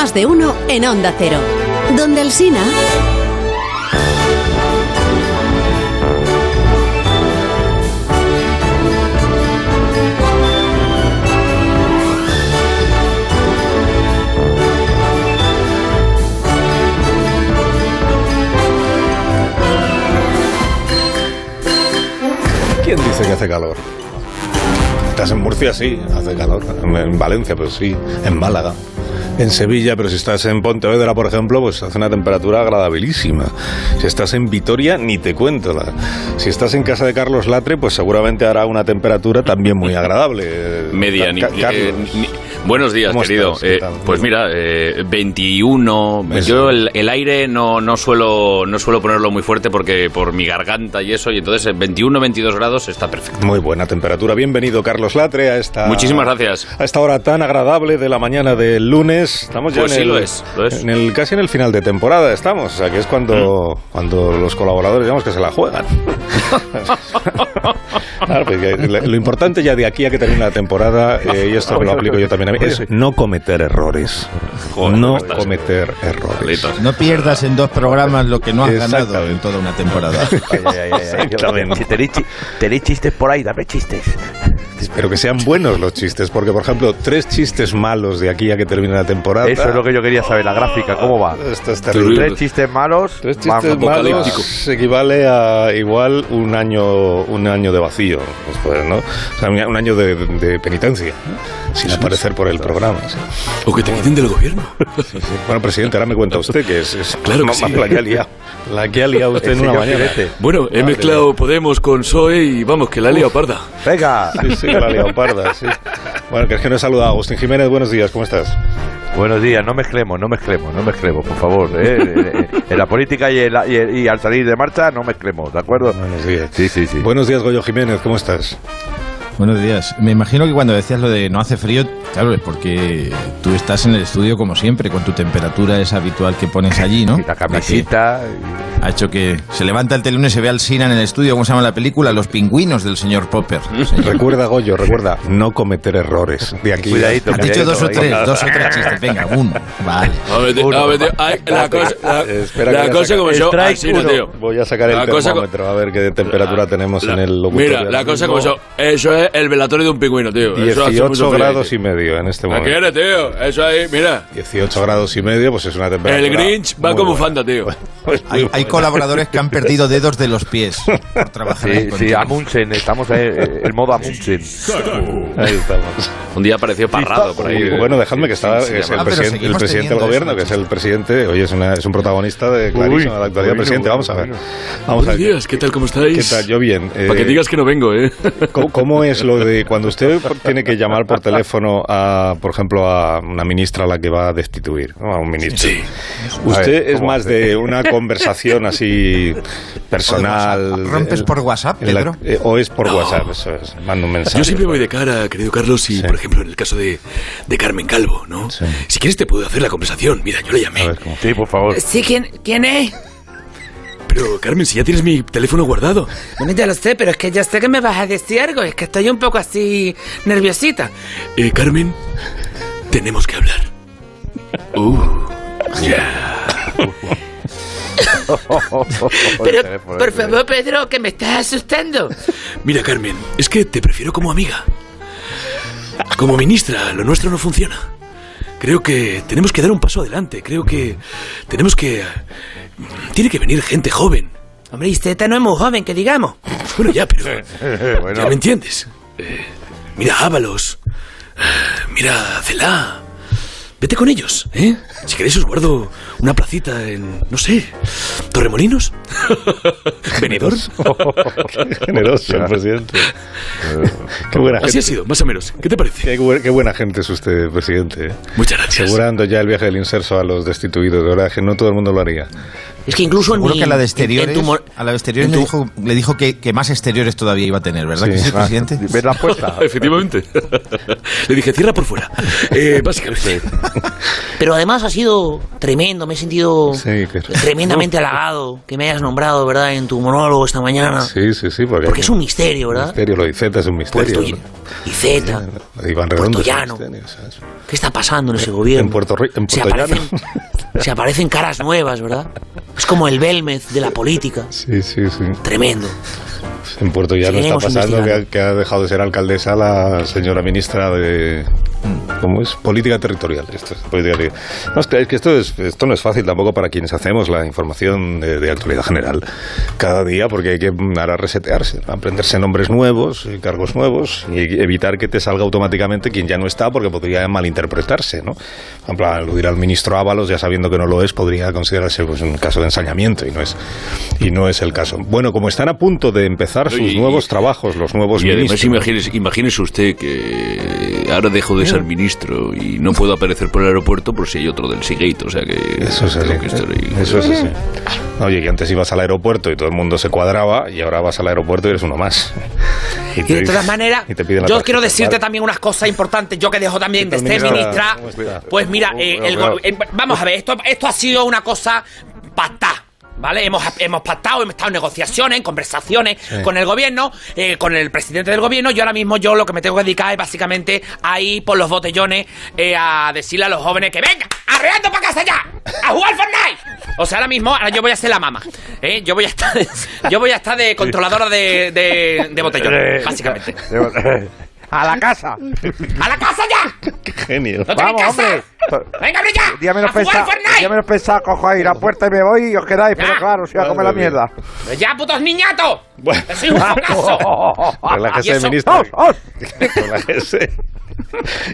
Más de uno en Onda Cero. Donde el Sina. ¿Quién dice que hace calor? Estás en Murcia, sí, hace calor. En Valencia, pues sí. En Málaga. En Sevilla, pero si estás en Pontevedra, por ejemplo, pues hace una temperatura agradabilísima. Si estás en Vitoria, ni te cuento. la- Si estás en casa de Carlos Latre, pues seguramente hará una temperatura también muy agradable. Media, eh, ni- buenos días, ¿Cómo querido. Eh, pues mira, eh, 21. Eso. Yo el, el aire no, no suelo no suelo ponerlo muy fuerte porque por mi garganta y eso, y entonces eh, 21, 22 grados está perfecto. Muy buena temperatura. Bienvenido, Carlos Latre, a esta... Muchísimas gracias. A esta hora tan agradable de la mañana del lunes. Estamos ya Pues en sí, el, lo es, lo es. En el, casi en el final de temporada estamos. O sea, que es cuando, cuando los colaboradores, digamos, que se la juegan. Claro, porque lo lo importante ya de aquí a que termine la temporada, eh, y esto me lo aplico yo también a mí, es no cometer errores. Joder, no ¿cómo estás? cometer errores. No pierdas en dos programas lo que no has ganado en toda una temporada. Ay, ay, ay, ay, ay. Exactamente. Si tenéis chistes por ahí, dame chistes. Pero que sean buenos los chistes, porque, por ejemplo, tres chistes malos de aquí a que termine la temporada. Eso es lo que yo quería saber, la gráfica, ¿cómo va? Esto es terrible. Tres chistes malos, Tres chistes equivale a igual un año un año de vacío, después, ¿no? O sea, un año de, de penitencia, ¿no? sin aparecer por el programa. sí. O que te quiten del gobierno. Bueno, presidente, ahora me cuenta usted que es, es Claro que ma- sí. la que ha liado, la que ha liado usted en una mañana. Filete. Bueno, he mezclado Podemos con PSOE y vamos, que la he liado parda. Venga. Sí, sí, la leoparda, sí. Bueno, que es que no he saludado Agustín Jiménez, buenos días, ¿cómo estás? Buenos días, no mezclemos, no mezclemos, no mezclemos, por favor. ¿eh? En la política y, en la- y, y al salir de marcha, no mezclemos, ¿de acuerdo? Buenos días. Sí, sí, sí. Buenos días, Goyo Jiménez, ¿cómo estás? Buenos días. Me imagino que cuando decías lo de no hace frío, claro, es porque tú estás en el estudio como siempre, con tu temperatura esa habitual que pones allí, ¿no? Y la camisita. Ha hecho que se levanta el telón y se ve al Sina en el estudio, ¿cómo se llama la película? Los pingüinos del señor Popper. Recuerda, Goyo, recuerda, no cometer errores. De aquí. Cuidadito, Has dicho dos o tres, dos o tres chistes. Venga, uno. Vale. La cosa, la, Espera, la voy a cosa sacar- como yo, Strike así no, uno. tío. Voy a sacar el termómetro a ver qué temperatura tenemos La- en el locutorio. Mira, la cosa como eso, eso es el velatorio de un pingüino, tío. Eso hace 18 mucho frío, grados tío. y medio en este ¿La momento. quieres, tío? Eso ahí, mira. 18 grados y medio, pues es una temperatura. El Grinch va buena. bufanda, tío. Pues Hay, buena. hay colaboradores que han perdido dedos de los pies por trabajar Sí, sí. Amundsen, estamos en el modo Amundsen. Ahí estamos. Un día apareció Parrado por ahí. Bueno, dejadme que está, Sí, sí, es el, Ah, presidente, el presidente del gobierno, que es el presidente, oye, es, una- es un protagonista de clarísimo de la actualidad. bueno, presidente, vamos a ver. Vamos a Buenos ver. días, ¿qué tal? ¿Cómo ¿Qué estáis? tal? Yo bien. Para que Eh, digas que no vengo, ¿eh? ¿Cómo, cómo es lo de cuando usted tiene que llamar por teléfono a, por ejemplo, a una ministra a la que va a destituir, ¿no? a un ministro? Sí. ¿Usted A ver, es más de una conversación así personal? ¿Rompes por WhatsApp, en la- Pedro? eh, ¿O es por No. WhatsApp? Eso es. Mando un mensaje. Yo siempre voy de cara, querido Carlos, y Sí. por ejemplo en el caso de, de Carmen Calvo, ¿no? Sí. Si quieres te puedo hacer la conversación. Mira, yo le llamé. A ver. Sí, por favor. Sí, ¿quién, ¿quién es? Pero Carmen, si ya tienes mi teléfono guardado. Bueno, ya lo sé, pero es que ya sé que me vas a decir algo. Es que estoy un poco así nerviosita. Eh, Carmen, tenemos que hablar. Uh, ya. Pero, por favor, Pedro, que me estás asustando. Mira, Carmen, es que te prefiero como amiga. Como ministra, lo nuestro no funciona. Creo que tenemos que dar un paso adelante. Creo que tenemos que... Tiene que venir gente joven. Hombre, y Zeta no es muy joven, que digamos. Bueno, ya, pero... Bueno. ¿Ya me entiendes? Eh, mira a Ábalos. eh, Mira a Celá. Vete con ellos, ¿eh? Si queréis os guardo una placita en, no sé, Torremolinos. Venidor. Qué generoso el presidente. Qué buena Así ha gente. sido, más o menos. ¿Qué te parece? Qué, bu- qué buena gente es usted, presidente. ¿eh? Muchas gracias. Asegurando ya el viaje del inserso a los destituidos. De verdad que no todo el mundo lo haría. Es que incluso en mi- que a la de en- en exteriores, tu a la de exteriores en le tu- dijo, le dijo que, que más exteriores todavía iba a tener, ¿verdad Sí, que sí, ah, presidente? ¿Ves la apuesta? Efectivamente. Le dije, cierra por fuera. Eh, básicamente. Pero además ha sido tremendo, me he sentido Sí, tremendamente halagado que me hayas nombrado, ¿verdad? En tu monólogo esta mañana. Sí, sí, sí. Porque, Porque es un misterio, ¿verdad? misterio. Lo de es un misterio. Puerto ¿no? Iván Redondo un Llano. misterio, ¿sabes? ¿Qué está pasando en ese gobierno? En Puerto en se, Puerto aparecen, se aparecen caras nuevas, ¿verdad? Es como el Belmez de la política. Sí, sí, sí. Tremendo. En Puerto Llano está Seguiremos pasando que ha, que ha dejado de ser alcaldesa la señora ministra de... ¿Cómo es? Política territorial. Esto es política terri- No, es que, es que esto, es, esto no es fácil tampoco para quienes hacemos la información de, de actualidad general cada día, porque hay que ahora resetearse, ¿no? aprenderse nombres nuevos, y cargos nuevos, y evitar que te salga automáticamente quien ya no está, porque podría malinterpretarse. ¿no? Por ejemplo, aludir al ministro Ábalos, ya sabiendo que no lo es, podría considerarse pues, un caso de ensañamiento, y no es, y no es el caso. Bueno, como están a punto de empezar sus Y- nuevos trabajos, los nuevos Y además imagínese, imagínese usted que ahora dejo de ser ministro y no puedo aparecer por el aeropuerto por si hay otro del Seagate, o sea que Eso es así. tengo que estar ahí. Eso es así. Oye, que antes ibas al aeropuerto y todo el mundo se cuadraba y ahora vas al aeropuerto y eres uno más. Y de todas maneras, yo tarjeta, quiero decirte ¿vale? también unas cosas importantes. Yo que dejo también de ¿Qué tal, ser ministra? Pues mira, eh, el eh, vamos a ver, esto, esto ha sido una cosa. ¿Vale? Hemos, hemos pactado, hemos estado en negociaciones, en conversaciones con el gobierno, eh, con el presidente del gobierno. Yo ahora mismo yo lo que me tengo que dedicar es básicamente a ir por los botellones eh, a decirle a los jóvenes que venga, arreando para casa ya, a jugar Fortnite. O sea, ahora mismo, ahora yo voy a ser la mama. ¿eh? Yo voy a estar, yo voy a estar de controladora de, de, de botellones, básicamente. ¡A la casa! ¡A la casa ya! ¡Qué genio! ¡No tenéis Vamos, casa! hombre. ¡Venga, ya! Día menos ¡A jugar pensado, menos pensado, cojo ahí la puerta y me voy y os quedáis, pero claro, si voy a comer la mierda. Pero ¡Ya, putos niñatos! Bueno. ¡Que soy un focazo! ¿Y Relájese, eso? ministro. ¡Os, os! Relájese.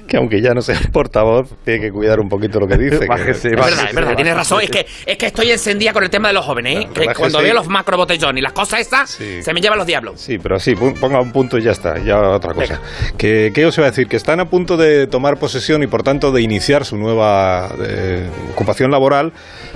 Que aunque ya no sea portavoz, tiene que cuidar un poquito lo que dice. que- Bájese, Es bájese. verdad, es verdad, tienes razón. Es que, es que estoy encendida con el tema de los jóvenes, ¿eh? Que cuando veo los macro botellones y las cosas estas, Sí. se me llevan los diablos. Sí, pero así, pon- ponga un punto y ya está, ya otra cosa. ¿Qué, qué os iba a decir? Que están a punto de tomar posesión y por tanto de iniciar su nueva eh, ocupación laboral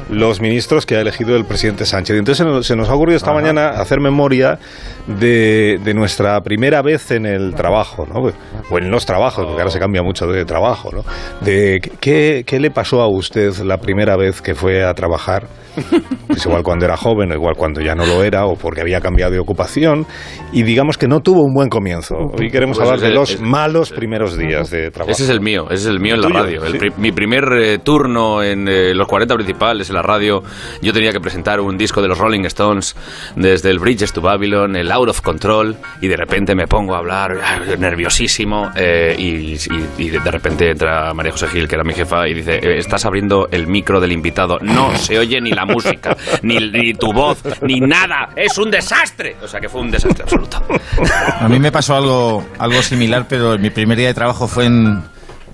los ministros que ha elegido el presidente Sánchez. Entonces se nos, se nos ha ocurrido esta mañana hacer memoria de, de nuestra primera vez en el trabajo, ¿no? O en los trabajos, porque ahora se cambia mucho de trabajo, ¿no? De qué, qué le pasó a usted la primera vez que fue a trabajar pues igual cuando era joven o igual cuando ya no lo era o porque había cambiado de ocupación y digamos que no tuvo un buen comienzo. Hoy queremos Pues hablar de los ese- malos primeros días de trabajo. Ese es el mío, ese es el mío en la radio. El sí. mi primer eh, turno en eh, los 40 principales en la radio, yo tenía que presentar un disco de los Rolling Stones desde el Bridges to Babylon, el Out of Control, y de repente me pongo a hablar ah, nerviosísimo eh, y, y- y de repente entra María José Gil, que era mi jefa, y dice, "Eh, estás abriendo el micro del invitado, no se oye ni la música, ni, ni tu voz, ni nada, es un desastre. O sea que fue un desastre absoluto. A mí me pasó algo, algo similar, pero mi primer día de trabajo fue en,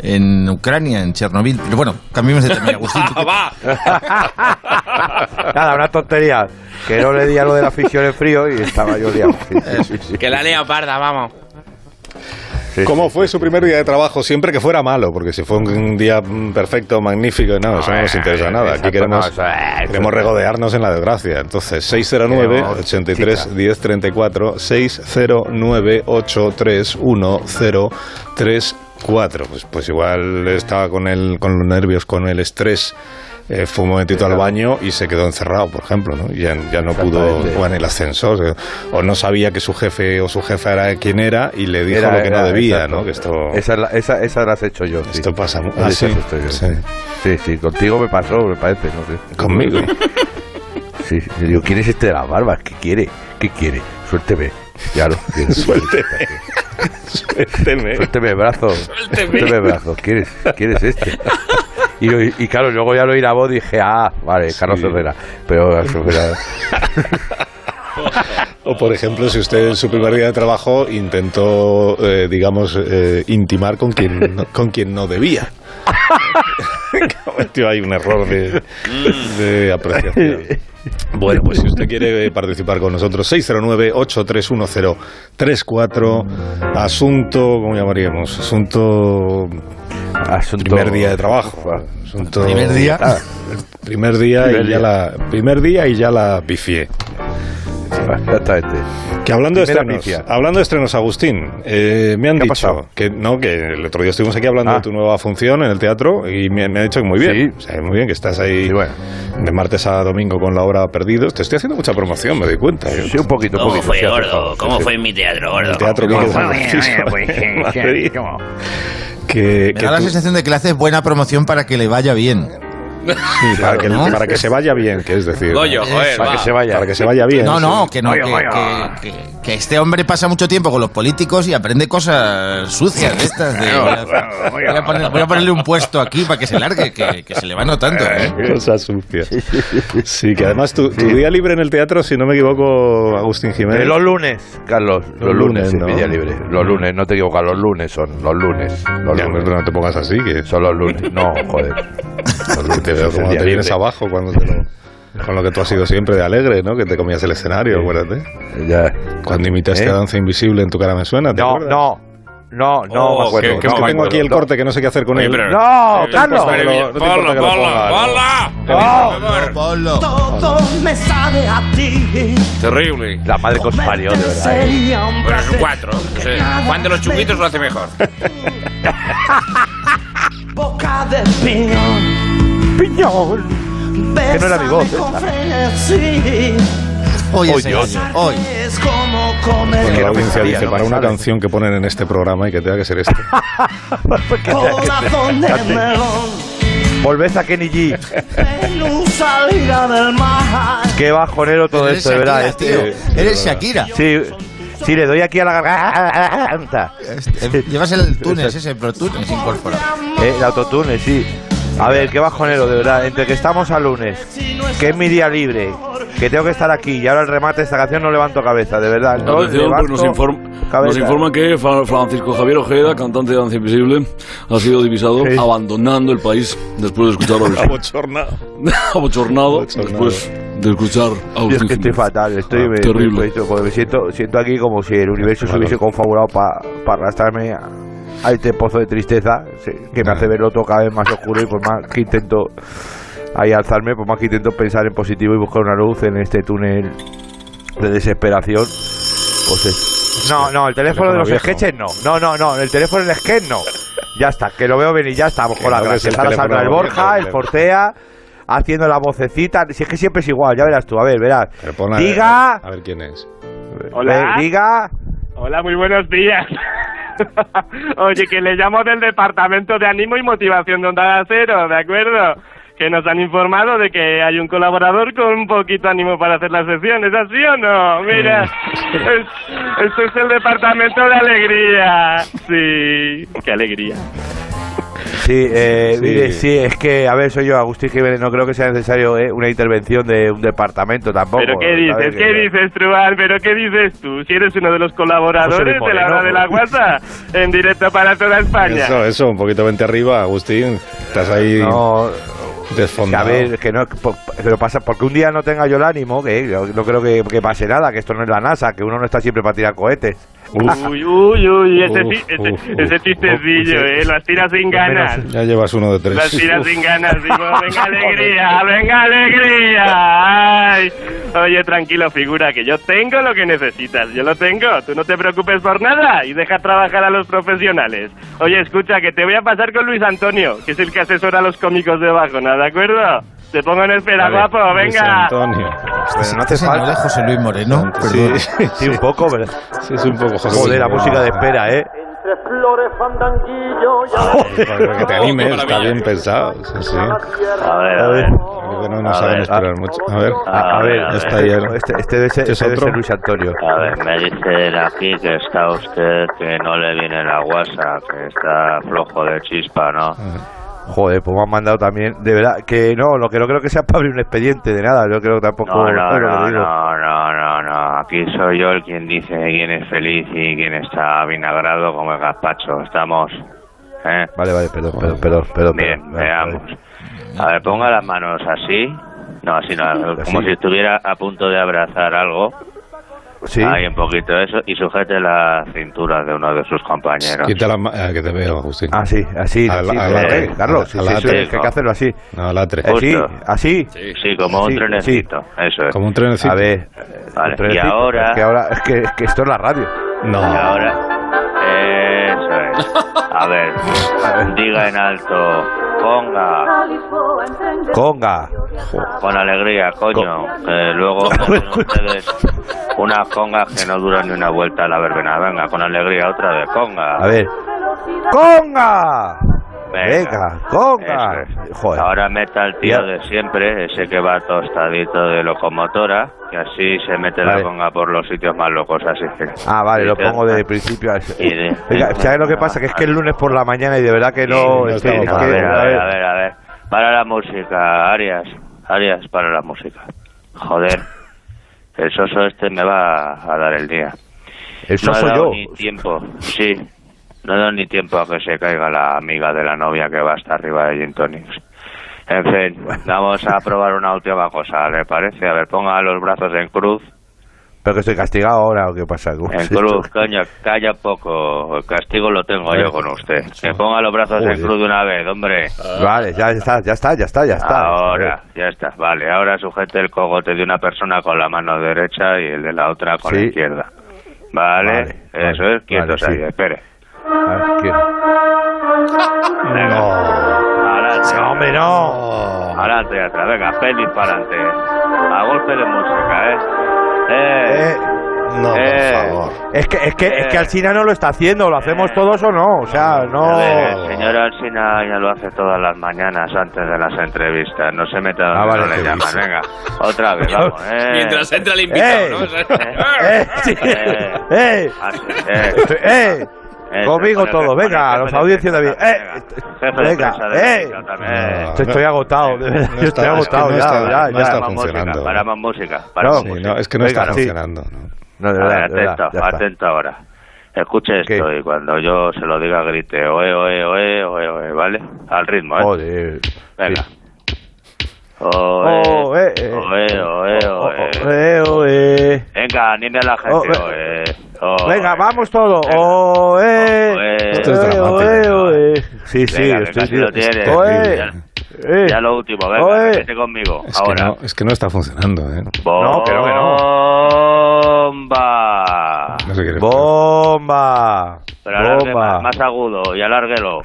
en Ucrania, en Chernobyl. Pero bueno, cambiemos de tema. Agustín, ¿tú qué- va. Nada, una tontería. Que no le di a lo de la afición en frío y estaba yo liado. Sí, sí, sí. Que la lea parda, vamos. Sí, ¿Cómo fue su primer día de trabajo? Siempre que fuera malo, porque si fue un día mm, perfecto, magnífico, no, eso no nos interesa nada. Aquí queremos, queremos regodearnos en la desgracia. Entonces, 609 83 10 34 609 83 1034 Pues, pues igual estaba con, el, con los nervios, con el estrés. Eh, fue un momentito al baño y se quedó encerrado, por ejemplo, ¿no? Ya, ya no pudo, o en el ascensor, o no sabía que su jefe o su jefa era quien era y le dijo Era- lo que no debía, exacto. ¿no? Que esto, Esa, la- esa, esa las he hecho yo. sí. esto pasa mu- Esas Ah, sí, sí. sí, sí, contigo me pasó, me parece, no sé. Conmigo. Sí, yo digo, ¿quién es este de las barbas? ¿Qué quiere? ¿Qué quiere? Suélteme. Ya lo quiero. Suélteme. Suélteme. Suélteme brazo. Suélteme el brazo. ¿Quién es, quién es este? Y, y claro, luego ya lo oí la voz y dije, ah, vale, Carlos Herrera. Pero Herrera. O por ejemplo, si usted en su primer día de trabajo intentó, eh, digamos, eh, intimar con quien, no- con quien no debía. Cometió ahí un error de, de apreciación. Bueno, pues si usted quiere participar con nosotros, 609-831034, asunto, ¿cómo llamaríamos? Asunto Asunto- primer día de trabajo. Asunto- ¿Primer día? Ah, primer día Primer y día. ya la primer día y ya la pifié. Exactamente. Que hablando de estrenos, pifia. hablando de estrenos, Agustín, eh, me han ¿Qué ha dicho pasado? que no, que el otro día estuvimos aquí hablando Ah. de tu nueva función en el teatro y me, me han dicho que muy bien, Sí. O sea, muy bien que estás ahí Sí, bueno. de martes a domingo con la obra Perdidos. Te estoy haciendo mucha promoción, me doy cuenta. yo. Sí, un poquito, ¿Cómo poquito. fue, gordo? ¿Cómo fue en mi teatro, gordo? El teatro ¿Cómo Que, Me que da la sensación de que le haces buena promoción para que le vaya bien. Sí, para, que, ¿no? para que se vaya bien, que es decir, Goyo, joder, Para va. que se vaya. para que se vaya bien. No, no, sí. que no, que, que- que- que este hombre pasa mucho tiempo con los políticos y aprende cosas sucias de estas. de- voy, a, voy a poner- voy a ponerle un puesto aquí para que se largue, que, que se le va notando. ¿eh? Cosas sucias. Sí, que además tu, tu día libre en el teatro, si no me equivoco, Agustín Eh, Jiménez. los lunes, Carlos, los, Los lunes, lunes, es ¿no? día libre. Los lunes, no te equivocas, los lunes son, los lunes. Los Ya, lunes. pero no te pongas así, que Son los lunes. No, joder. Los lunes te veo como te vienes abajo cuando te lo- con lo que tú has sido siempre de alegre, ¿no? Que te comías el escenario, acuérdate. Ya. Cuando imitaste ¿Eh? a Danza Invisible en tu cara me suena, ¿te No, acuerdas? no, no, no Oh, me acuerdo. qué- qué Es no, que me tengo aquí el corte que no sé qué hacer con él. pero- No, No te Carlos. importa que lo- no te importa Ponlo, que lo ponlo, ponga, ¿no? ponlo. No. Ponlo. Todo me sabe a ti. Terrible. La madre que os parió, de verdad. ¿eh? Sería un Bueno, es un cuatro. Juan de los chunguitos lo hace mejor. Boca de piñón. Piñón. Que no era mi voz. Hoy hoy. Como Bueno, comer la audiencia dice, no para una sale. canción que ponen en este programa y que tenga que ser este. corazón de melón. Volvés a Kenny G. Qué bajonero todo esto, de verdad, eh, tío. Eres Shakira. Sí, sí, le doy aquí a la garganta. Este, Llevas el Tunes ese, pero Tunes incorporado. Eh, el autotune, sí. A ver, qué bajonero, de verdad. Entre que estamos a lunes, que es mi día libre, que tengo que estar aquí y ahora el remate de esta canción no levanto cabeza, de verdad. No Atención, pues nos, inform- nos informan que Fra- Francisco Javier Ojeda, cantante de Danza Invisible, ha sido divisado Sí. abandonando el país después de escuchar a. Abochornado. Abochornado después de escuchar a Yo es que estoy fatal, estoy Ah, me, terrible. me- me- me siento, siento aquí como si el universo se hubiese confabulado para arrastrarme a, a este pozo de tristeza que me hace verlo todo cada vez más oscuro y por más que intento ahí alzarme, por más que intento pensar en positivo y buscar una luz en este túnel de desesperación, pues es... No, no, el teléfono de los sketches no, no, no, no, el teléfono del sketch no. Ya está, que lo veo venir, ya está, con Que las no gracias. el Ahora saldrá el Borja, el el- Portea, haciendo la vocecita. Si es que siempre es igual, ya verás tú, a ver, verás. A- Diga. A ver quién es. Hola. Eh, diga. Hola, muy buenos días. Oye, que le llamo del Departamento de Ánimo y Motivación de Onda Cero, ¿de acuerdo? Que nos han informado de que hay un colaborador con un poquito ánimo para hacer las sesiones, ¿así o no? Mira, es- esto es el Departamento de Alegría. Sí, qué alegría. Sí, eh, Sí. mire, sí, es que, a ver, soy yo, Agustín Jiménez, no creo que sea necesario eh, una intervención de un departamento tampoco. ¿Pero qué dices? ¿Qué Que- dices, Truán? ¿Pero qué dices tú? Si eres uno de los colaboradores de la hora de la guasa, en directo para toda España. Eso, eso, un poquito vente arriba, Agustín. Estás ahí No, que a desfondado. ver, que no, pero pasa, porque un día no tenga yo el ánimo, que yo no creo que, que pase nada, que esto no es la NASA, que uno no está siempre para tirar cohetes. Uy, uy, uy, ese, Uf, ese, uf, ese chistecillo, uf, eh, las tiras sin ganas. Ya llevas uno de Las tres. tiras Uf. sin ganas, digo, venga alegría, venga alegría. Ay. Oye, tranquilo, figura, que yo tengo lo que necesitas, yo lo tengo. Tú no te preocupes por nada y deja trabajar a los profesionales. Oye, escucha, que te voy a pasar con Luis Antonio, que es el que asesora a los cómicos de Bajona, ¿de acuerdo? Te pongo en espera, Vale, guapo, Luis venga. Antonio. Pero no hace Este falta. de José Luis Moreno, Sí, perdón. Sí, un poco, pero... sí, es un poco José Joder, la música de espera, ¿eh? Entre flores, fandanguillo Para que te animes, está bien pensado. Sí, sí. A ver, a ver. Creo que no nos hagan esperar mucho. A ver, A, ver, está este, este debe ser, ¿Este es este debe ser Luis Antonio. A ver, me dicen aquí que está usted, que no le viene la guasa, que está flojo de chispa, ¿no? Joder, pues me han mandado también. De verdad, que no, lo que no creo que sea para abrir un expediente de nada. Yo creo que tampoco. No, no, no, no, no, no. Aquí soy yo el quien dice quién es feliz y quién está vinagrado como el gazpacho. Estamos, ¿eh? Vale, vale, perdón, perdón, perdón. perdón Bien, perdón, veamos. vale. A ver, ponga las manos así. No, así no, como Así. si estuviera a punto de abrazar algo. Sí. Ahí un poquito de eso y sujete la cintura de uno de sus compañeros. Quita la ma- ah, que te veo, Agustín. Ah, sí, así, así, eh, Carlos, sí, sí, hay que hacerlo así. No, latre. Eh, sí, así. Sí, como un Sí, trenecito, eso es. Como un trenecito. A ver, Vale, un trenecito, y ahora- Es que ahora, es que, es que esto es la radio. No. Y ahora, eso es. A ver, diga en alto, ponga, Conga. con alegría, coño, que luego ponen ustedes unas congas que no duran ni una vuelta a la verbena. Venga, con alegría, otra vez, conga. A ver. ¡Conga! Venga, conga. Eso es. Joder. Ahora meta al tío de siempre, ese que va tostadito de locomotora, y así se mete Vale. la conga por los sitios más locos, así que... Ah, vale, lo pongo sí. de principio a Venga, ¿sabes lo que pasa? Que es que el lunes por la mañana y de verdad que no. que- a, que- ver. a ver, a ver. Para la música, Arias. Arias, para la música. Joder. El soso este me va a dar el día. El no he soso dado yo. ni tiempo, sí. No he dado ni tiempo a que se caiga la amiga de la novia que va hasta arriba de Gin Tonics. En fin, vamos a probar una última cosa, ¿le parece? A ver, ponga los brazos en cruz. Pero que estoy castigado ahora o qué pasa. ¿Cómo En cruz, coño, calla poco. El castigo lo tengo yo con usted. Que ponga los brazos en cruz de una vez, hombre. Vale, ya está, ya está, ya está, ya está. Ahora, ya está. Vale, ahora sujete el cogote de una persona con la mano derecha y el de la otra con Sí. la izquierda. Vale, Vale, eso vale, es, quietos vale, ahí, sí. espere. Venga. Adelante. No, hombre, no. Adelante atrás, venga, pelis para adelante. A golpe de música, ¿eh? Eh, Eh, No, Eh. por favor. es que, es que, es que Eh. Alcina no lo está haciendo, ¿lo hacemos Eh. todos o no? O sea, no. el señor Alsina ya lo hace todas las mañanas antes de las entrevistas. No se meta donde Ah, vale, no le qué llaman. dice. Venga, otra vez, vamos. Eh. Mientras entra el invitado, ¡Eh! ¿no? ¡Eh! sí. Eh. ¡Eh! Así, eh. ¡Eh! Eso, Conmigo todo, venga, los audiencias de David. Eh, venga, eh. También. No. Estoy, estoy agotado, de verdad. Estoy agotado ya, ya, no está Para más funcionando. música, para más música. Para No, más Sí, música. no, es que no está funcionando. ¿no? De verdad, atento, atento ahora. Escuche ¿Qué? esto y cuando yo se lo diga grite oe, oe, oe, oe, oe, ¿vale? Al ritmo, ¿eh? Joder. Venga. Sí. Oe, Oh, eh, eh. oe, oe, Oh, oe. oh, eh, oh, eh. Venga, anime a la gente, Oh, eh. oe. oe. Venga, vamos. Oh, eh. Oe. Esto es Eh, dramático. eh, oh, eh. Sí, sí, estoy casi lo tienes. Oh, Ya, eh. Eh. ya lo último, venga, Oe. repite conmigo. Es que, ahora. no, es que no está funcionando, ¿eh? No, que no, que Bomba. No sé qué le Bomba. Pero alargue Bomba. más, más agudo y alárguelo.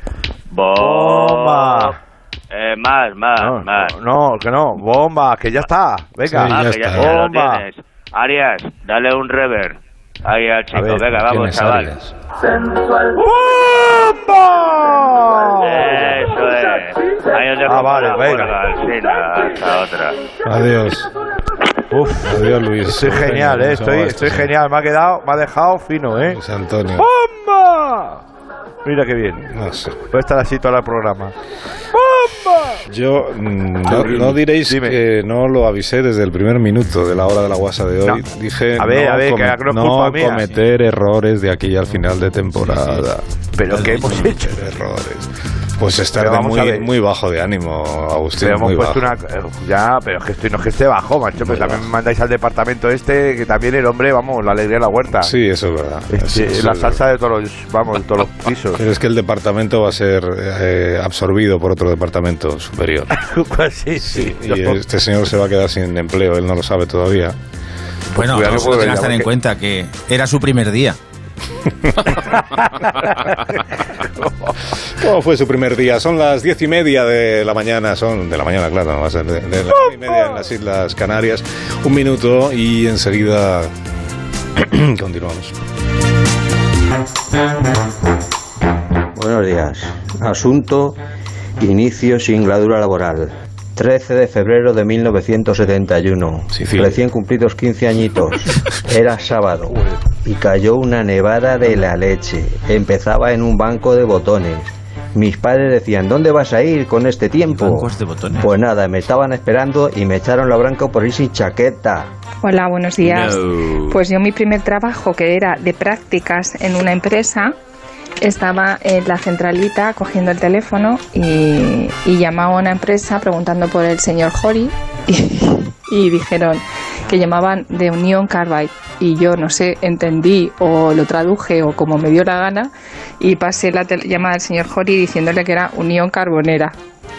Bomba. Eh, más, más, No, más. no, que no. Bomba, que ya está. Venga. Sí, Ah, que ya, ya Bomba. Arias, dale un rever. Ahí al chico, ver, venga, ¿Quién vamos, chaval. ¡Bomba! Eso es. Ahí os dejo Ah, vale, la venga. hasta otra. Adiós. Uf, Adiós, Luis. estoy genial, eh. ¿Cómo Estoy, estoy esto? genial. Me ha quedado, me ha dejado fino, eh. Luis Antonio. ¡Bomba! Mira qué bien. No sé. Puede estar así todo el programa. Yo mm, no, no diréis Dime. que no lo avisé desde el primer minuto de la hora de la guasa de hoy. No. Dije A ver, no, a ver, que come- no es no culpa mía. cometer errores de aquí al final de temporada. Pero ¿qué hemos hecho? Errores. Pues estar Pero de muy, muy bajo de ánimo, Agustín. Pero hemos muy puesto bajo. una. eh, Ya, pero es que estoy, no es que esté bajo, macho. Pero Muy también bajo. me mandáis al departamento este, que también el hombre, vamos, la alegría de la huerta. Sí, eso es verdad. Este, Eso- la es salsa de todos los, vamos, de todos los pisos. Pero es que el departamento va a ser eh, absorbido por otro departamento superior. Pues sí, sí. Y este señor se va a quedar sin empleo, él no lo sabe todavía. Bueno, cuidado, eso puede tengas que en cuenta que era su primer día. ¿Cómo fue su primer día? Son las diez y media de la mañana, son de la mañana, claro, va a ser de, las nueve y media en las Islas Canarias. Un minuto y enseguida continuamos. Buenos días. Asunto: inicio sin gradura laboral. 13 de febrero de 1971. Sicilia. Recién cumplidos 15 añitos. Era sábado. Y cayó una nevada de la leche. Empezaba en un banco de botones. Mis padres decían, ¿dónde vas a ir con este tiempo? Bancos de botones. Pues nada, me estaban esperando y me echaron la bronca por ir sin chaqueta. Hola, buenos días. No. Pues yo mi primer trabajo, que era de prácticas en una empresa, estaba en la centralita cogiendo el teléfono y, y llamaba a una empresa preguntando por el señor Jori y, y dijeron que llamaban de Unión Carbide. Y yo no sé, entendí o lo traduje o como me dio la gana y pasé la llamada al señor Jori diciéndole que era Unión Carbonera.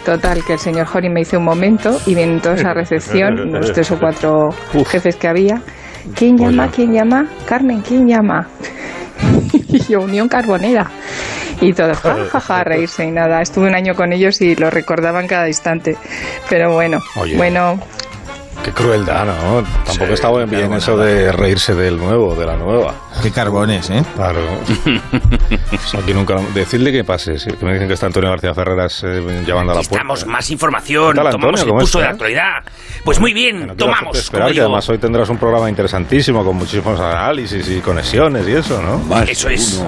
Total, que el señor Jori me hizo un momento y vienen todos a recepción, los tres o cuatro jefes que había. ¿Quién llama? ¿Quién llama? Carmen, ¿quién llama? y Unión Carbonera. Y todos, ja, ja, reírse y nada. Estuve un año con ellos y lo recordaban cada instante. Pero bueno, Oye. bueno, Qué crueldad, ¿no? Tampoco está bien eso de reírse del nuevo, de la nueva. Qué carbones, ¿eh? Claro. Aquí nunca... Decirle que pase, sí, que me dicen que está Antonio García Ferreras eh, llamando a la puerta. Estamos más información, ¿Qué tal, tomamos Antonio? el ¿Cómo pulso de la actualidad. Pues muy bien, No tomamos, esperar, que digo. además hoy tendrás un programa interesantísimo con muchísimos análisis y conexiones y eso, ¿no? Eso es.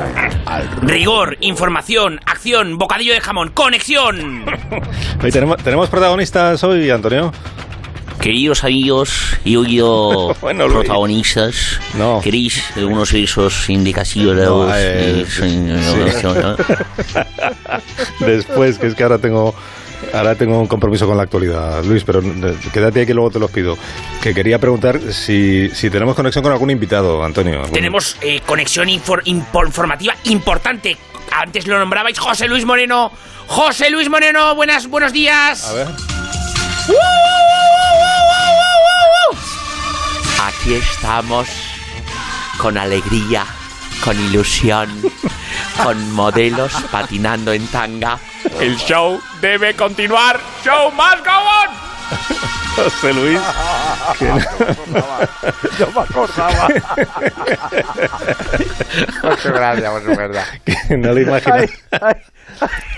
Rigor, información, acción, bocadillo de jamón, conexión. Tenemos, tenemos protagonistas hoy, Antonio. Queridos amigos y oído Bueno, protagonistas, No. ¿queréis algunos de esos indicativos? No, eh, Después, que es que ahora tengo ahora tengo un compromiso con la actualidad, Luis, pero eh, quédate ahí que luego te los pido. Que quería preguntar si, si tenemos conexión con algún invitado, Antonio. Algún- Tenemos eh, conexión infor- impor- informativa importante. Antes lo nombrabais José Luis Moreno. José Luis Moreno, buenas, buenos días. A ver. Aquí estamos con alegría, con ilusión, con modelos patinando en tanga. El show debe continuar. Show más go on. José Luis. que no- No me acordaba. Muchas gracias, es verdad. que no le imagina- Ay, ay,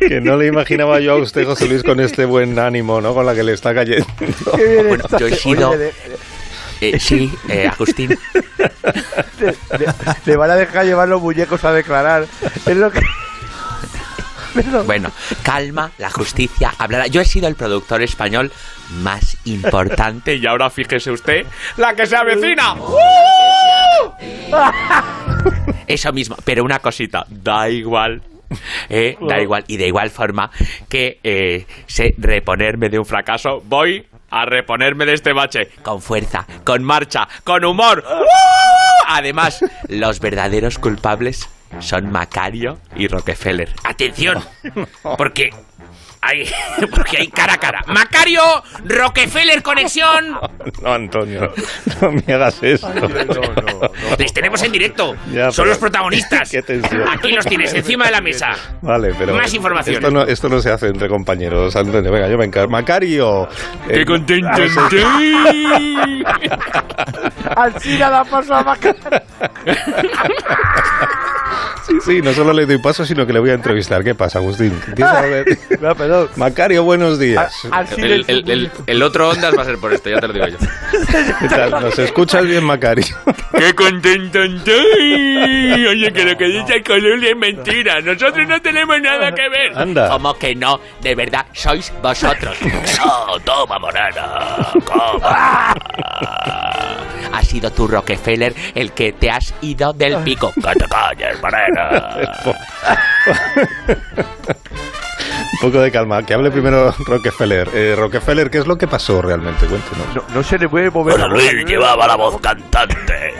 que no le imaginaba yo a usted, José Luis, con este buen ánimo, ¿no? Con la que le está cayendo. Bueno, yo he sido- Oye, le, Eh, sí, eh, Agustín. le- le- le van a dejar llevar los muñecos a declarar. Es lo que. Bueno, calma, la justicia hablará. Yo he sido el productor español más importante. Y ahora fíjese usted, la que se avecina. Eso mismo, pero una cosita, da igual. eh, da igual. Y de igual forma que eh, sé reponerme de un fracaso, voy a reponerme de este bache. Con fuerza, con marcha, con humor. Además, los verdaderos culpables son Macario y Rockefeller. Atención, porque hay, porque hay cara a cara. Macario, Rockefeller, conexión. No, Antonio, no me hagas esto. Les tenemos en directo. Ya, Son pero- los protagonistas. Qué tensión. Aquí los tienes, encima de la mesa. Vale, pero. Más información. Esto no, esto no se hace entre compañeros, Antonio. Venga, yo me encargo. Macario. ¡Qué Eh, contento no sé- estoy! Al Cira da paso a Maca. Sí, sí, no solo le doy paso, sino que le voy a entrevistar. ¿Qué pasa, Agustín? Empieza a ver. No, perdón. Macario, buenos días. Cira El, el- el- el otro Ondas va a ser por esto, ya te lo digo yo. ¿Qué tal? ¿Nos escuchas bien, Macario? ¡Qué contento estoy! Oye, que lo que dice el Coluli es mentira. Nosotros no tenemos nada que ver. Anda. ¿Cómo que no? De verdad, sois vosotros. No, toma, morena. Toma. Ha sido tu Rockefeller el que te has ido del pico. Que te calles, morena. Un poco de calma. Que hable primero Rockefeller. Eh, Rockefeller, ¿qué es lo que pasó realmente? Cuéntenos. No, no se le puede mover. boca. Luis llevaba la voz cantante.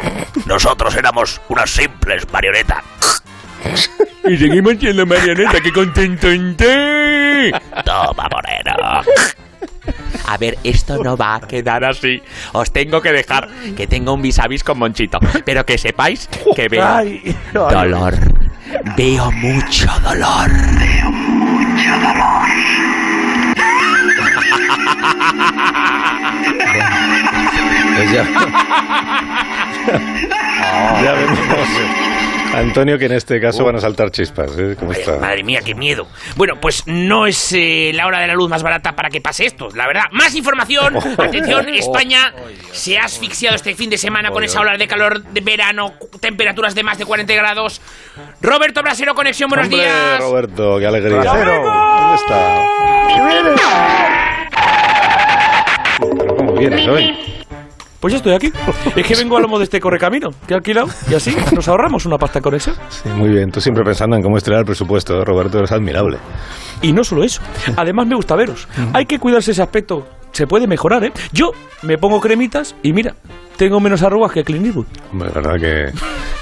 Nosotros éramos unas simples marionetas. Y seguimos siendo marioneta. ¡Qué contento! Toma, morena. A ver, esto no va a quedar así. Os tengo que dejar que tengo un vis a vis con Monchito. Pero que sepáis que veo Ay, ay. dolor. Veo mucho dolor. Pues ya. ya vemos. Antonio, que en este caso van a saltar chispas. ¿eh? ¿Cómo está? Madre mía, qué miedo. Bueno, pues no es eh, la hora de la luz más barata para que pase esto, la verdad. Más información. Atención, España se ha asfixiado este fin de semana con esa ola de calor de verano, temperaturas de más de 40 grados. Roberto Brasero, conexión, buenos Hombre, días. Roberto, qué alegría. Brasero. ¿Dónde está? Pero ¿Cómo vienes hoy? Pues ya estoy aquí. Es que vengo a lomo de este correcamino que he alquilado y así nos ahorramos una pasta con eso. Sí, muy bien. Tú siempre pensando en cómo estrenar el presupuesto, ¿eh? Roberto, es admirable. Y no solo eso. Además me gusta veros. Hay que cuidarse ese aspecto se puede mejorar, ¿eh? Yo me pongo cremitas y mira, tengo menos arrugas que Clint Eastwood. Hombre, la verdad que,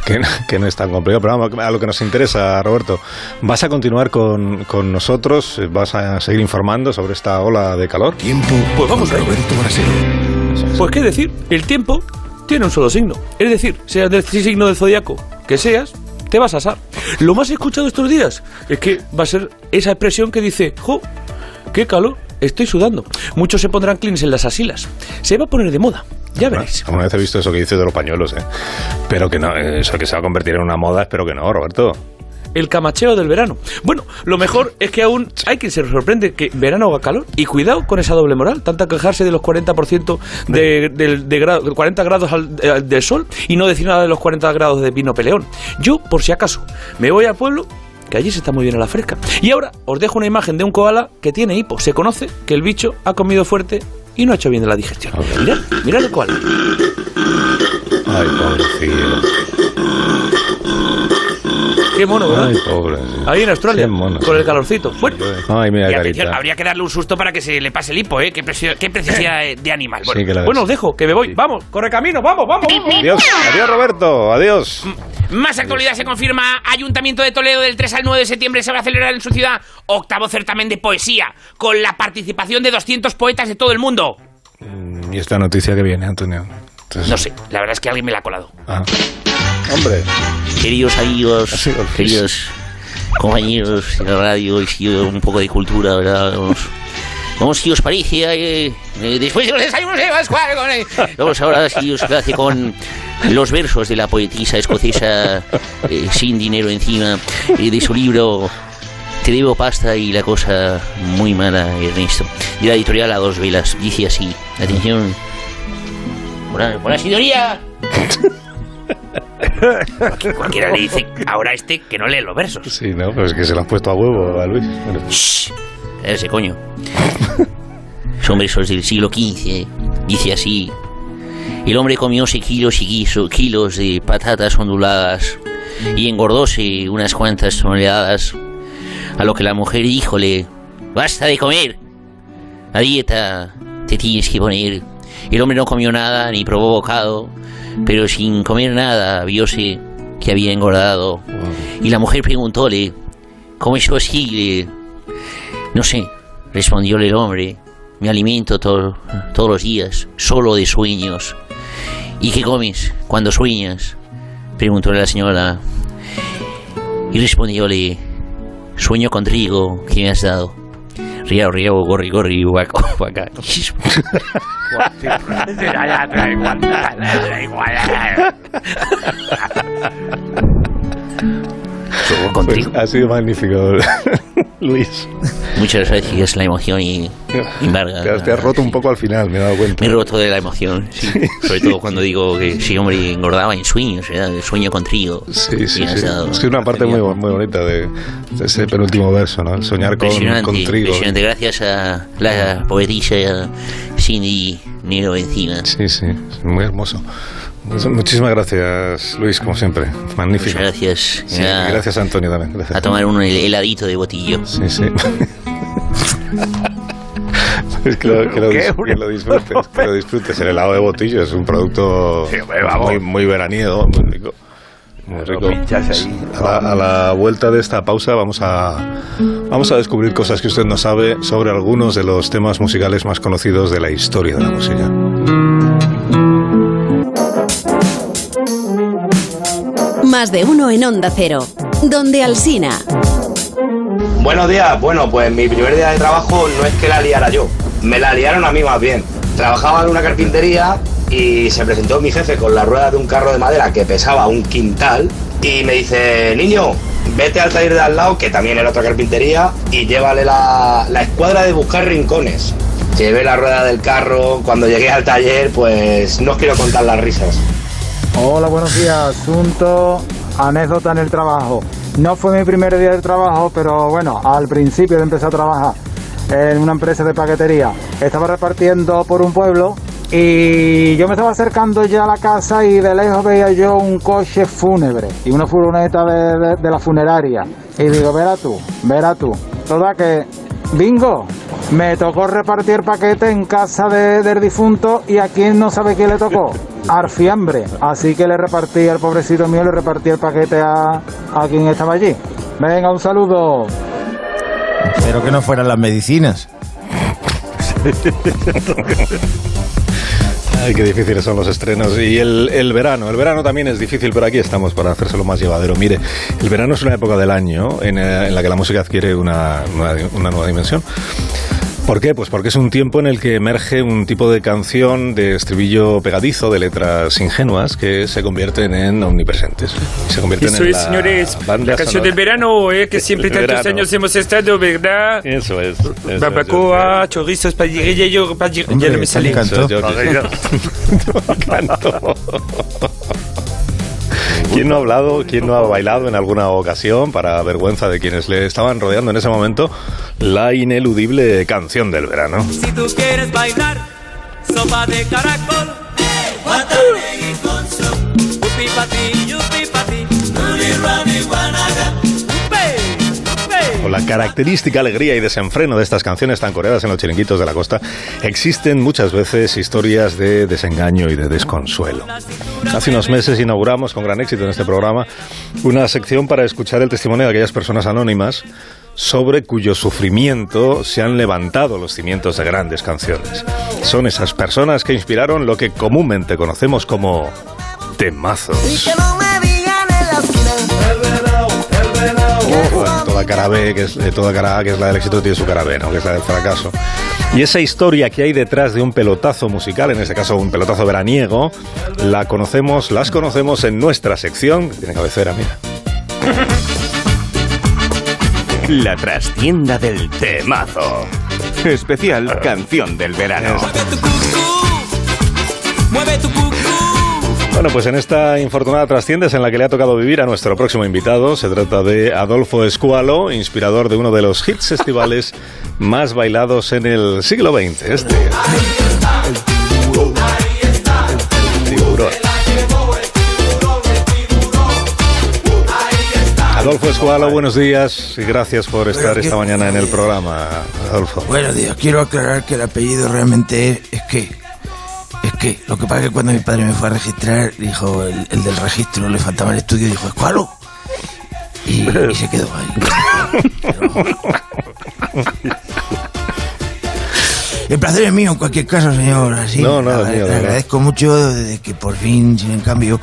que, no- que no es tan complicado. Pero vamos, a lo que nos interesa, Roberto, ¿vas a continuar con, con nosotros? ¿Vas a seguir informando sobre esta ola de calor? Tiempo. Pues vamos a Roberto Brasero. Pues qué decir, el tiempo tiene un solo signo. Es decir, seas del signo del zodiaco que seas, te vas a asar. Lo más escuchado estos días es que va a ser esa expresión que dice, ¡jo! ¡Qué calor! Estoy sudando. Muchos se pondrán cleans en las asilas. Se va a poner de moda. Ya veréis. Alguna vez he visto eso que dices de los pañuelos, ¿eh? Pero que no, eso que se va a convertir en una moda, espero que no, Roberto. El camacheo del verano. Bueno, lo mejor es que aún hay quien se sorprende que verano haga calor. Y cuidado con esa doble moral. Tanta quejarse de los 40% de, del- de gra- 40 grados al- eh, del sol y no decir nada de los 40 grados de vino peleón. Yo, por si acaso, me voy al pueblo que allí se está muy bien a la fresca. Y ahora os dejo una imagen de un koala que tiene hipo. Se conoce que el bicho ha comido fuerte y no ha hecho bien de la digestión. Mirad, mirad el koala. Ay, pobrecillo. Qué mono, ¿verdad? Ay, pobre. Ahí en Australia, Qué mono, con el calorcito. Bueno, Ay, mira, Y atención, carita. habría que darle un susto para que se le pase el hipo, ¿eh? Qué, precio- qué preciosidad de- animal. Bueno, Sí, bueno, os dejo, que me voy. Vamos, corre camino, vamos, vamos. vamos. Adiós, adiós, Roberto, adiós. Más actualidad se confirma. Ayuntamiento de Toledo del 3 al 9 de septiembre se va a celebrar en su ciudad octavo certamen de poesía con la participación de 200 poetas de todo el mundo. Y esta noticia que viene, Antonio. Entonces- No sé, la verdad es que alguien me la ha colado. Ah. Hombre. Queridos amigos, queridos compañeros de la radio y un poco de cultura, ¿verdad? Vamos, vamos si os parece, eh, eh, después de los desayunos de Pascual, con, eh, vamos ahora, si os place, con los versos de la poetisa escocesa eh, sin dinero encima, eh, de su libro Te debo pasta y la cosa muy mala, Ernesto, de la editorial A Dos Velas. Dice así, atención, buena, buena sintonía. Cualquiera le dice ahora este que no lee los versos. Sí, no, pero es que se lo has puesto a huevo a Luis. Bueno. Ese coño. Son versos del siglo XV. Dice así. El hombre comióse kilos y guiso- kilos de patatas onduladas y engordóse unas cuantas toneladas. A lo que la mujer díjole, basta de comer. A dieta te tienes que poner. El hombre no comió nada ni probó bocado, pero sin comer nada viose que había engordado. Y la mujer preguntóle, ¿cómo es posible? No sé, respondióle el hombre. Me alimento to- todos los días, solo de sueños. ¿Y qué comes cuando sueñas? Preguntóle la señora. Y respondióle, sueño con trigo que me has dado. Riao, riao, gorri, gorri, guaco, guaca. Pues ha sido magnífico, Luis. Muchas gracias, la emoción y embarga. Te has, te has roto un poco al final, me he dado cuenta. Me he roto de la emoción, sí. Sobre todo cuando digo que ese hombre engordaba en sueños, ¿verdad? El sueño con trigo. Sí, sí, Y sí. dado- Es que una parte muy, muy bonita de, de ese penúltimo verso, ¿no? Soñar con, con trigo. impresionante. Gracias a la poetisa Cindy Nero encima. Sí, sí, muy hermoso. Pues, Muchísimas gracias, Luis, como siempre. Magnífico. Muchas gracias. Sí, Ya, gracias, Antonio, también. Gracias. a tomar un hel- heladito de botillo. Sí, sí. Es que lo, que lo dis- que lo disfrutes, que lo disfrutes. El helado de botillo es un producto muy, muy veraniego, muy rico. Muy rico. A la, a la vuelta de esta pausa vamos a, vamos a descubrir cosas que usted no sabe sobre algunos de los temas musicales más conocidos de la historia de la música. Más de uno en Onda Cero. Donde Alsina. Buenos días. Bueno, pues mi primer día de trabajo no es que la liara yo, me la liaron a mí más bien. Trabajaba en una carpintería y se presentó mi jefe con la rueda de un carro de madera que pesaba un quintal y me dice, niño, vete al taller de al lado, que también era otra carpintería, y llévale la, la escuadra de buscar rincones. Llevé la rueda del carro, cuando llegué al taller, pues no os quiero contar las risas. Hola, buenos días. Asunto, anécdota en el trabajo. No fue mi primer día de trabajo, pero bueno, al principio de empezar a trabajar en una empresa de paquetería. Estaba repartiendo por un pueblo y yo me estaba acercando ya a la casa y de lejos veía yo un coche fúnebre y una furgoneta de, de- de la funeraria. Y digo, verá tú, verá tú. Toda que, bingo, Me tocó repartir paquete en casa de- del difunto y a quién no sabe quién le tocó. Al fiambre. Así que le repartí al pobrecito mío, le repartí el paquete a, a quien estaba allí. Venga, un saludo. Pero que no fueran las medicinas. Ay, qué difíciles son los estrenos. Y el, el verano. El verano también es difícil, pero aquí estamos para hacérselo más llevadero. Mire, el verano es una época del año en, eh, la que la música adquiere una- una nueva dimensión. ¿Por qué? Pues porque es un tiempo en el que emerge un tipo de canción de estribillo pegadizo, de letras ingenuas, que se convierten en omnipresentes. Se convierten Eso en es, la señores. banda La canción sonora. del verano, eh, que siempre El tantos verano. años hemos estado, ¿verdad? Eso es. eso es, Barbacoa, padilla, yo, padilla, ya no me sale. Eso, yo- Canto. ¿Quién no ha hablado, quién no ha bailado en alguna ocasión, para vergüenza de quienes le estaban rodeando en ese momento, la ineludible canción del verano? Si tú quieres bailar, sopa de caracol. Guantanegui con su yupi pa ti, yupi pa Con la característica alegría y desenfreno de estas canciones tan coreadas en los chiringuitos de la costa, existen muchas veces historias de desengaño y de desconsuelo. Hace unos meses inauguramos con gran éxito en este programa una sección para escuchar el testimonio de aquellas personas anónimas sobre cuyo sufrimiento se han levantado los cimientos de grandes canciones. Son esas personas que inspiraron lo que comúnmente conocemos como temazos. Cara B, que es, eh, toda cara A, que es la del éxito, tiene su cara B, ¿no? que es la del fracaso. Y esa historia que hay detrás de un pelotazo musical, en este caso un pelotazo veraniego, la conocemos, las conocemos en nuestra sección, que tiene cabecera, mira. La trastienda del temazo. Especial canción del verano. Mueve tu cucú. Bueno, pues en esta infortunada trasciendes en la que le ha tocado vivir a nuestro próximo invitado, se trata de Adolfo Escualo, inspirador de uno de los hits estivales más bailados en el siglo XX, este. Tiburón. Adolfo Escualo, buenos días y gracias por estar esta mañana en el programa, Adolfo. Buenos días, quiero aclarar que el apellido realmente es que. Es que lo que pasa es que cuando mi padre me fue a registrar, dijo el, el del registro, le faltaba el estudio, dijo, ¿Escualo? Y, y se quedó ahí. El placer es mío en cualquier caso, señor. Así, No, no, le- mío, agradezco mucho de que por fin, sin en cambio,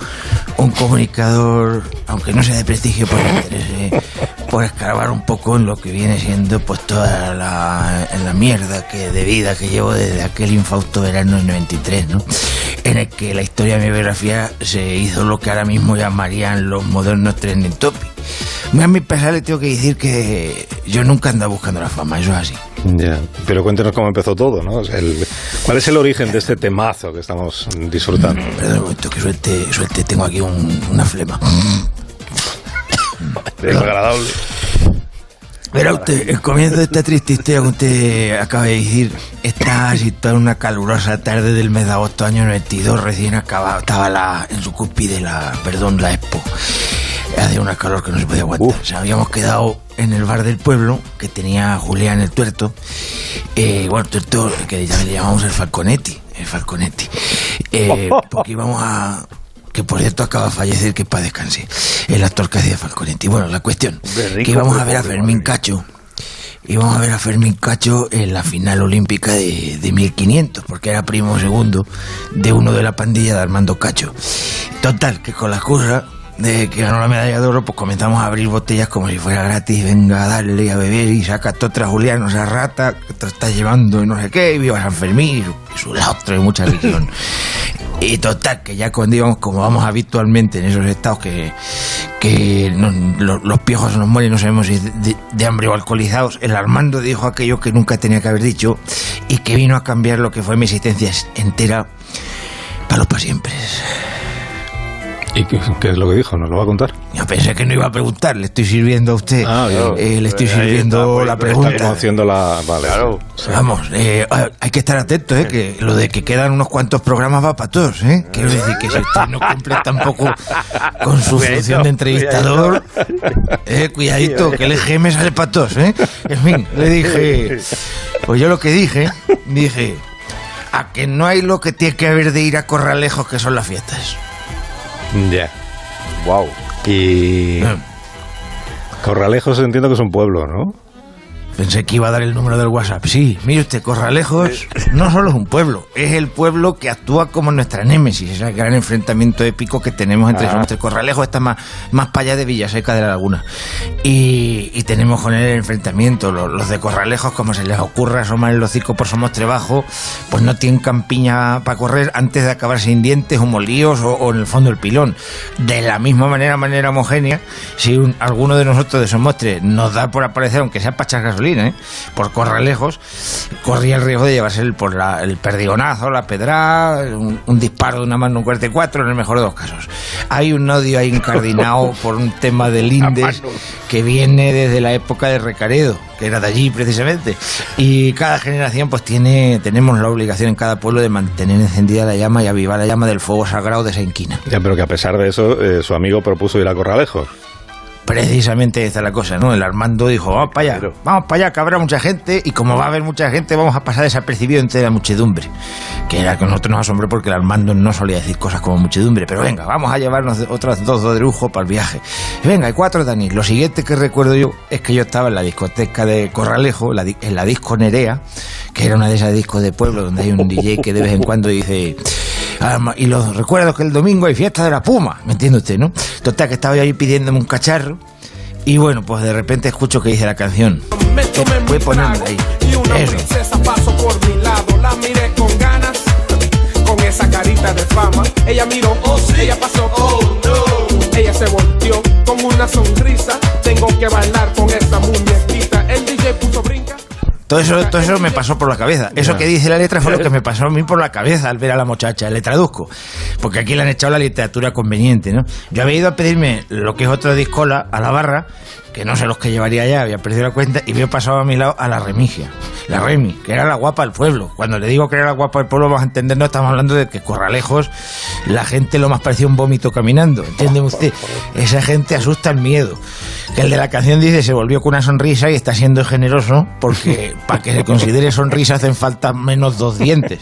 un comunicador, aunque no sea de prestigio, pues interese por escarbar un poco en lo que viene siendo pues toda la, en la mierda que de vida que llevo desde aquel infausto verano del 93, ¿no? En el que la historia de mi biografía se hizo lo que ahora mismo llamarían los modernos trending topics. Muy a mi pesar le tengo que decir que yo nunca andaba buscando la fama, eso es así. Ya, pero cuéntenos cómo empezó todo, ¿no? O sea, el- ¿Cuál es el origen de este temazo que estamos disfrutando? Perdón un momento, que suelte, suelte, tengo aquí un- una flema. Es agradable. Verá usted, el comienzo de esta triste historia que usted acaba de decir está situado en una calurosa tarde del mes de agosto año 92, recién acabado, estaba la, en su cúspide la, perdón, la expo. Hacía una calor que no se podía aguantar. O sea, habíamos quedado en el bar del pueblo, que tenía Julián el Tuerto, eh, bueno, Tuerto, que ya le llamamos el Falconetti, el Falconetti, eh, porque íbamos a... Que por cierto acaba de fallecer, que para descanse. El actor que hacía Falconetti. Bueno, la cuestión, rico, que íbamos a ver a Fermín Cacho. Íbamos a ver a Fermín Cacho en la final olímpica de, de 1500, porque era primo segundo de uno de la pandilla de Armando Cacho. Total, que con la excusa de que ganó la medalla de oro, pues comenzamos a abrir botellas como si fuera gratis, venga a darle a beber y saca otra Julián, esa rata que te está llevando y no sé qué, y viva San Fermín y su, y su y mucha religión. Y total, que ya cuando íbamos, como vamos habitualmente en esos estados que, que nos- lo- los piojos nos mueren, no sabemos si de, de hambre o alcoholizados, el Armando dijo aquello que nunca tenía que haber dicho y que vino a cambiar lo que fue mi existencia entera para los para siempre. ¿Y qué, qué es lo que dijo? ¿Nos lo va a contar? Yo pensé que no iba a preguntar, le estoy sirviendo a usted. bien. Eh, le estoy está, sirviendo pues, la está pregunta. como haciendo la... Vale. Vamos, eh, hay que estar atentos, ¿eh? Que lo de que quedan unos cuantos programas va para todos, ¿eh? Quiero decir que si usted no cumple tampoco con su Cuidadito, función de entrevistador, eh, cuidadito, que el EGM sale para todos, ¿eh? En fin, le dije, Pues yo lo que dije, dije, a que no hay lo que tiene que haber de ir a Corralejos, que son las fiestas. Ya. Wow. Y. Corralejos entiendo que es un pueblo, ¿no? Pensé que iba a dar el número del WhatsApp. Sí, mire usted, Corralejos no solo es un pueblo, es el pueblo que actúa como nuestra némesis, es el gran enfrentamiento épico que tenemos entre, Ah. entre Corralejos, está más, más para allá de Villaseca de la Laguna. Y, y tenemos con él el enfrentamiento. Los, los de Corralejos, como se les ocurra asomar el hocico por Somostre Bajo, pues no tienen campiña para correr antes de acabar sin dientes o molíos o, o en el fondo del pilón. De la misma manera, manera homogénea, si un- alguno de nosotros de Somostre nos da por aparecer, aunque sea para gasolina, ¿eh? por Corralejos, corría el riesgo de llevarse el, por la- el perdigonazo, la pedra, un, un disparo de una mano, un 44, en el mejor de los casos. Hay un odio ahí encardinado por un tema de lindes que viene desde la época de Recaredo, que era de allí precisamente. Y cada generación pues tiene, tenemos la obligación en cada pueblo de mantener encendida la llama y avivar la llama del fuego sagrado de esa inquina. Ya, pero que a pesar de eso, eh, su amigo propuso ir a Corralejos. Precisamente esta es la cosa, ¿no? El Armando dijo, vamos para allá, vamos para allá, que habrá mucha gente, y como va a haber mucha gente, vamos a pasar desapercibido entre la muchedumbre. Que era que a nosotros nos asombró porque el Armando no solía decir cosas como muchedumbre, pero venga, vamos a llevarnos otras dos de lujo para el viaje. Y venga, hay cuatro, Dani. Lo siguiente que recuerdo yo es que yo estaba en la discoteca de Corralejo, la en la disco Nerea, que era una de esas discos de pueblo donde hay un DJ que de vez en cuando dice... "Ah, ma- y los recuerdo que el domingo hay fiesta de la Puma, ¿me entiende usted, no? Total, que estaba yo ahí pidiéndome un cacharro y bueno, pues de repente escucho que dice la canción. Voy a ponerme ahí. Y una Eso. princesa pasó por mi lado, la miré con ganas, con esa carita de fama. Ella miró, ella pasó, ella se volteó con una sonrisa. Tengo que bailar con esa muñequita. El DJ puso brinca. Todo eso, todo eso me pasó por la cabeza. Eso que dice la letra fue lo que me pasó a mí por la cabeza al ver a la muchacha. Le traduzco. Porque aquí le han echado la literatura conveniente, ¿no? Yo había ido a pedirme lo que es otro discola a la barra, que no sé los que llevaría ya, había perdido la cuenta, y veo pasado a mi lado a la Remigia. La Remi, que era la guapa del pueblo. Cuando le digo que era la guapa del pueblo, vamos a entender, no estamos hablando de que Corralejos, la gente lo más parecía un vómito caminando. ¿Entiende usted? Esa gente asusta el miedo. Que el de la canción dice se volvió con una sonrisa y está siendo generoso porque para que se considere sonrisa hacen falta menos dos dientes.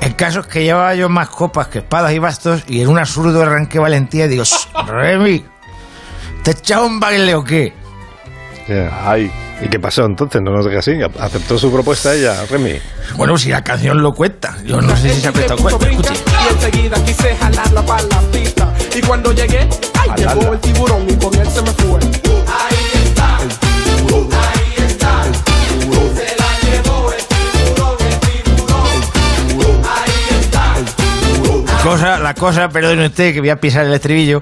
El caso es que llevaba yo más copas que espadas y bastos y en un absurdo arranque valentía y digo, "Shh, Remy, ¿te he echado un baile o qué? Ay. ¿Y qué pasó entonces? No nos diga así. ¿Aceptó su propuesta ella, Remy? Bueno, si la canción lo cuenta, yo no sé si se ha prestado cuenta. brinca y enseguida quise jalarla para la pista. Y cuando llegué, ay, llegó el tiburón y con él se me fue. Ahí está, el tiburón, Cosa, la cosa, perdone usted que voy a pisar el estribillo.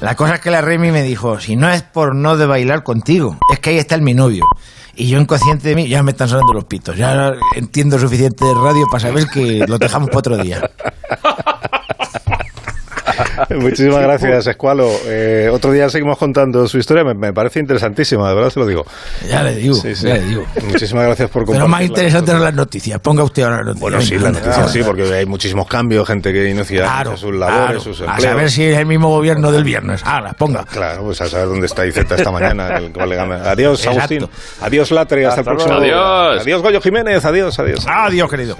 La cosa es que la Remy me dijo, si no es por no de bailar contigo, es que ahí está el mi novio. Y yo inconsciente de mí, ya me están sonando los pitos. Ya entiendo suficiente de radio para saber que lo dejamos para otro día. Muchísimas gracias, Escualo. Eh, otro día seguimos contando su historia. Me, me parece interesantísima, de verdad se lo digo. Ya le digo, Sí, sí. ya le digo. Muchísimas gracias por Pero más compartirla. interesante eran las noticias. Ponga usted ahora las noticias. Bueno, sí, las noticias sí, porque hay muchísimos cambios, gente que inicia Claro, sus labores, claro. sus A empleos. saber si es el mismo gobierno del viernes. Ahora, ponga. Claro, pues a saber dónde está Iceta esta mañana. el. Adiós, Exacto. Agustín. Adiós, Latre. Hasta, Hasta el próximo. luego. Adiós. Adiós, Goyo Jiménez. Adiós, adiós. Adiós, querido.